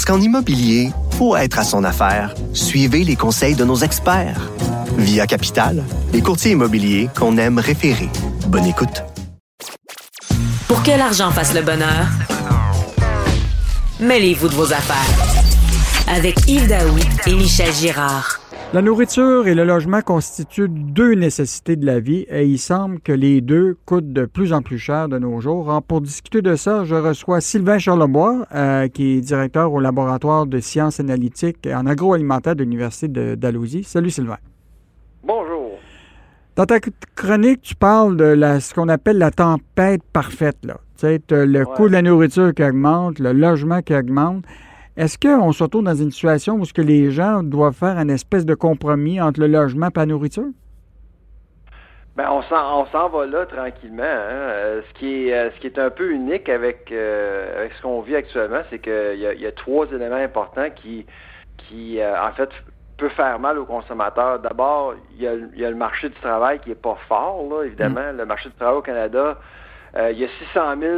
Parce qu'en immobilier, pour être à son affaire, suivez les conseils de nos experts. Via Capital, les courtiers immobiliers qu'on aime référer. Bonne écoute. Pour que l'argent fasse le bonheur, mêlez-vous de vos affaires. Avec Yves Daoui et Michel Girard. La nourriture et le logement constituent deux nécessités de la vie et il semble que les deux coûtent de plus en plus cher de nos jours. pour discuter de ça, je reçois Sylvain Charlebois, euh, qui est directeur au laboratoire de sciences analytiques en agroalimentaire de l'Université d'Alousie. Salut Sylvain. Bonjour. Dans ta chronique, tu parles de la, ce qu'on appelle la tempête parfaite. Là. Tu sais, le coût de la nourriture qui augmente, le logement qui augmente. Est-ce qu'on se retrouve dans une situation où ce que les gens doivent faire un espèce de compromis entre le logement et la nourriture? Ben, on s'en va là tranquillement. Hein. Euh, ce, qui est, euh, ce qui est un peu unique avec, euh, ce qu'on vit actuellement, c'est qu'il y, y, a trois éléments importants qui, qui en fait, peut faire mal aux consommateurs. D'abord, il, y, a, le marché du travail qui est pas fort, là, évidemment. Mm. Le marché du travail au Canada, il y a 600 000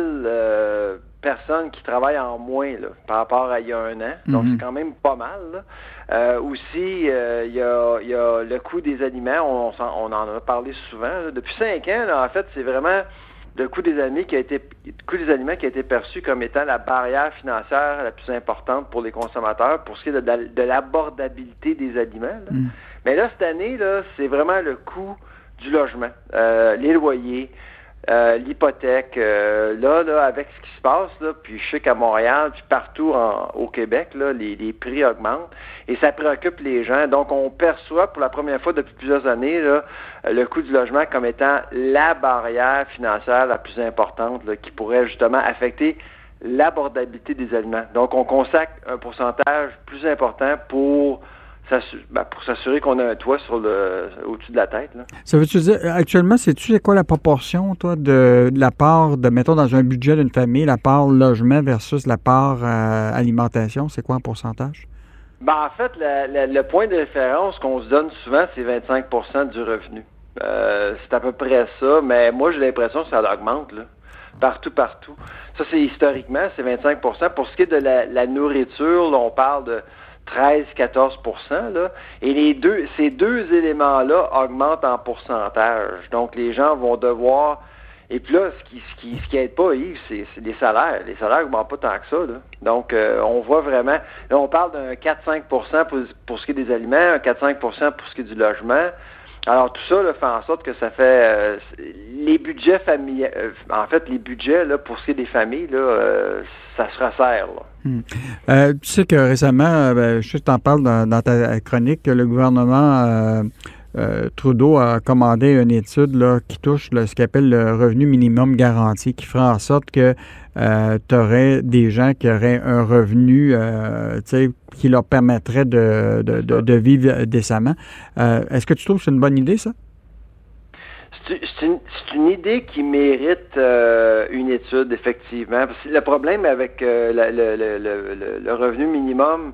personnes qui travaillent en moins là, par rapport à il y a un an. Donc, c'est mhm. quand même pas mal. Euh, aussi, euh, il y, a, y, a, le coût des aliments. On, on en a parlé souvent. Depuis cinq ans, là, en fait, c'est vraiment le coût des aliments qui a été coût des aliments qui a été perçu comme étant la barrière financière la plus importante pour les consommateurs pour ce qui est de, l'abordabilité des aliments. Mhm. Mais là, cette année, là, c'est vraiment le coût du logement, euh, les loyers, euh, l'hypothèque, euh, là, là, avec ce qui se passe, là, puis je sais qu'à Montréal, puis partout au Québec, là, les, prix augmentent et ça préoccupe les gens. Donc, on perçoit pour la première fois depuis plusieurs années là, le coût du logement comme étant la barrière financière la plus importante qui pourrait justement affecter l'abordabilité des aliments. Donc, on consacre un pourcentage plus important pour ben, pour s'assurer qu'on a un toit sur le au-dessus de la tête. Ça veut-tu dire, actuellement, sais-tu quoi la proportion, toi, de, la part de, mettons, dans un budget d'une famille, la part logement versus la part euh, alimentation? C'est quoi en pourcentage? Ben, en fait, le point de référence qu'on se donne souvent, c'est 25% du revenu. Euh, c'est à peu près ça, mais moi, j'ai l'impression que ça augmente, là. Partout, partout. Ça, c'est historiquement, c'est 25% Pour ce qui est de la, nourriture, là, on parle de 13-14% là, et les deux, ces deux éléments-là augmentent en pourcentage. Donc, les gens vont devoir et puis là, ce qui ce qui, ce qui aide pas, Yves, c'est, les salaires. Les salaires augmentent pas tant que ça. Là. Donc, euh, on voit vraiment. Là, on parle d'un 4-5 pour, pour ce qui est des aliments, un 4-5% pour ce qui est du logement. Alors tout ça là, fait en sorte que ça fait euh, les budgets familiaux. Euh, en fait, les budgets là, pour ce qui est des familles, là, euh, ça se resserre. Là. Hmm. tu sais que récemment, ben, je t'en parle dans, ta chronique, que le gouvernement euh, Trudeau a commandé une étude là, qui touche ce qu'il appelle le revenu minimum garanti, qui fera en sorte que euh, tu aurais des gens qui auraient un revenu euh, qui leur permettrait de, de, vivre décemment. Est-ce que tu trouves que c'est une bonne idée, ça? C'est une, idée qui mérite une étude, effectivement. le problème avec le, revenu minimum,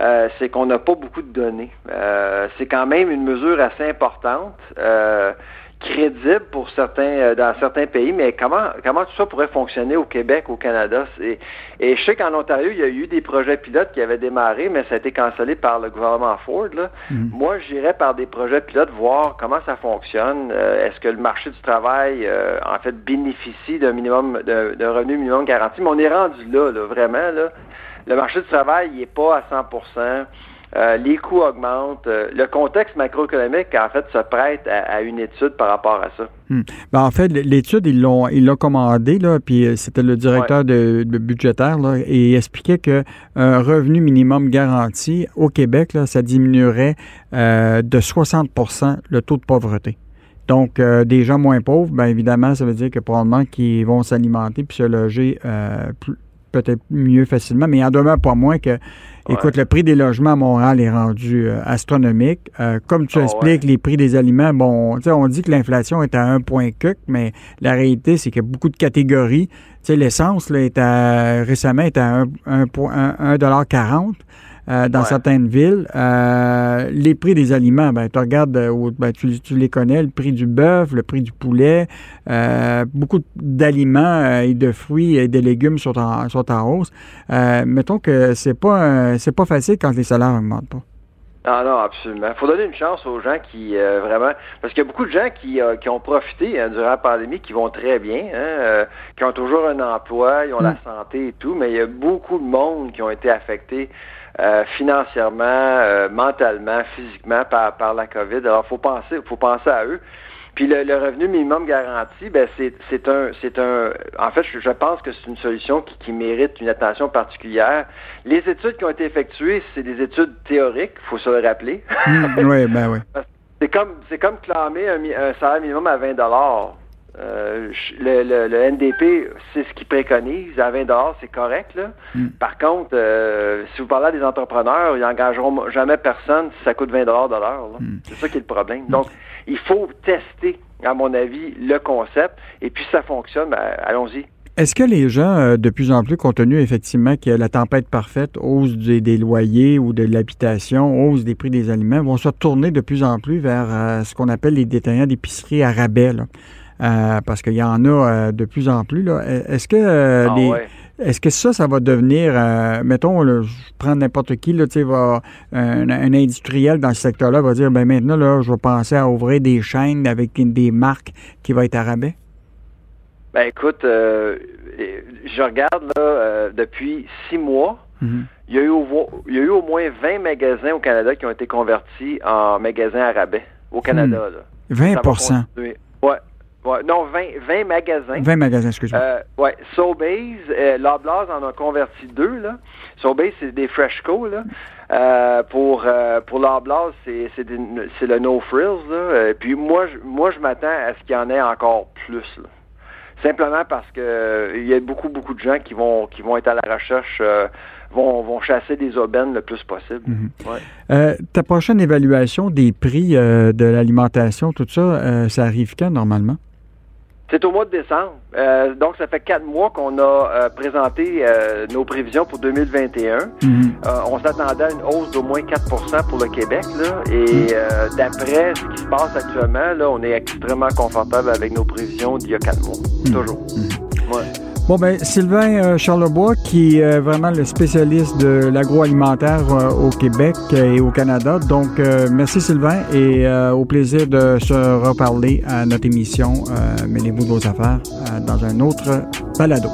euh, c'est qu'on n'a pas beaucoup de données. Euh, c'est quand même une mesure assez importante, euh, crédible pour certains dans certains pays, mais comment comment tout ça pourrait fonctionner au Québec, au Canada? Et je sais qu'en Ontario, il y a eu des projets pilotes qui avaient démarré, mais ça a été cancellé par le gouvernement Ford. Mm-hmm. Moi, j'irais par des projets pilotes voir comment ça fonctionne. Est-ce que le marché du travail, en fait, bénéficie d'un minimum d'un revenu minimum garanti? Mais on est rendu là, là vraiment là le marché du travail n'est pas à 100 euh, les coûts augmentent. Euh, le contexte macroéconomique, en fait, se prête à, une étude par rapport à ça. Hmm. Ben, en fait, l'étude, ils l'ont ils l'ont commandé, là, puis euh, c'était le directeur de, budgétaire, là, et il expliquait qu'un revenu minimum garanti au Québec, là, ça diminuerait de 60% le taux de pauvreté. Donc, des gens moins pauvres, bien évidemment, ça veut dire que probablement qu'ils vont s'alimenter puis se loger plus, peut-être mieux facilement, mais il en demeure pas moins que Écoute, le prix des logements à Montréal est rendu euh, astronomique. Euh, comme tu Ah expliques, les prix des aliments, bon, on dit que l'inflation est à un point cuc, mais la réalité, c'est qu'il y a beaucoup de catégories. Tu sais, l'essence, là, est à, récemment, est à 1,40 euh, dans Ouais. certaines villes. Euh, les prix des aliments, ben, tu regardes, euh, ben, tu, tu les connais, le prix du bœuf, le prix du poulet, euh, beaucoup d'aliments euh, et de fruits et de légumes sont en, sont en hausse. Euh, mettons que c'est pas c'est pas facile quand les salaires augmentent pas. Ah non, absolument. Il faut donner une chance aux gens qui euh, vraiment parce qu'il y a beaucoup de gens qui, euh, qui ont profité hein, durant la pandémie, qui vont très bien, hein, euh, qui ont toujours un emploi, ils ont la santé et tout, mais il y a beaucoup de monde qui ont été affectés euh, financièrement, euh, mentalement, physiquement par, par la COVID. Alors faut penser, faut penser à eux. Puis le, le revenu minimum garanti, ben c'est c'est un c'est un en fait je, je pense que c'est une solution qui, qui mérite une attention particulière. Les études qui ont été effectuées, c'est des études théoriques, faut se le rappeler. oui, ben oui. C'est comme c'est comme clamer un, un salaire minimum à 20 dollars. Euh, le, le, le NDP, c'est ce qu'il préconise. À 20 dollars, c'est correct. Là. Mm. Par contre, euh, si vous parlez à des entrepreneurs, ils n'engageront jamais personne si ça coûte 20 dollars de l'heure. là. Mm. C'est ça qui est le problème. Donc, il faut tester, à mon avis, le concept. Et puis, si ça fonctionne, ben, allons-y. Est-ce que les gens, euh, de plus en plus, compte tenu effectivement que la tempête parfaite, hausse des, des loyers ou de l'habitation, hausse des prix des aliments, vont se tourner de plus en plus vers euh, ce qu'on appelle les détaillants d'épicerie à rabais, là? Euh, parce qu'il y en a euh, de plus en plus. Là. Est-ce que euh, Ah les- ouais. est-ce que ça, ça va devenir, euh, mettons, là, je prends n'importe qui, là, va, un, un industriel dans ce secteur-là va dire, ben maintenant, là, je vais penser à ouvrir des chaînes avec des marques qui vont être à rabais? Ben écoute, euh, je regarde là euh, depuis six mois. Mhm. Il y, a eu au, il y a eu au moins 20 magasins au Canada qui ont été convertis en magasins à rabais. Au Canada, là. 20 Ça va continuer. Ouais. Non, 20, 20 magasins. 20 magasins, excuse-moi. Euh, ouais, Sobeys, euh, Loblaws en a converti deux, là. Sobeys, c'est des Freshco, là. Euh, pour euh, pour Loblaws, c'est c'est des- c'est le No Frills, là. Euh, puis moi, je, moi, je m'attends à ce qu'il y en ait encore plus, là. Simplement parce que euh, il y a beaucoup, beaucoup de gens qui vont qui vont être à la recherche, euh, vont, vont chasser des aubaines le plus possible. Mhm. Ouais. Euh, ta prochaine évaluation des prix euh, de l'alimentation, tout ça, euh, ça arrive quand normalement? C'est au mois de décembre. Euh, donc, ça fait quatre mois qu'on a euh, présenté euh, nos prévisions pour 2021. Mhm. On s'attendait à une hausse d'au moins 4% pour le Québec. Là, et euh, d'après ce qui se passe actuellement, là, on est extrêmement confortable avec nos prévisions d'il y a quatre mois. Toujours. Ouais. Bon, ben, Sylvain euh, Charlebois, qui est vraiment le spécialiste de l'agroalimentaire euh, au Québec euh, et au Canada. Donc, euh, merci Sylvain et euh, au plaisir de se reparler à notre émission euh, Mêlez-vous vos affaires euh, dans un autre balado.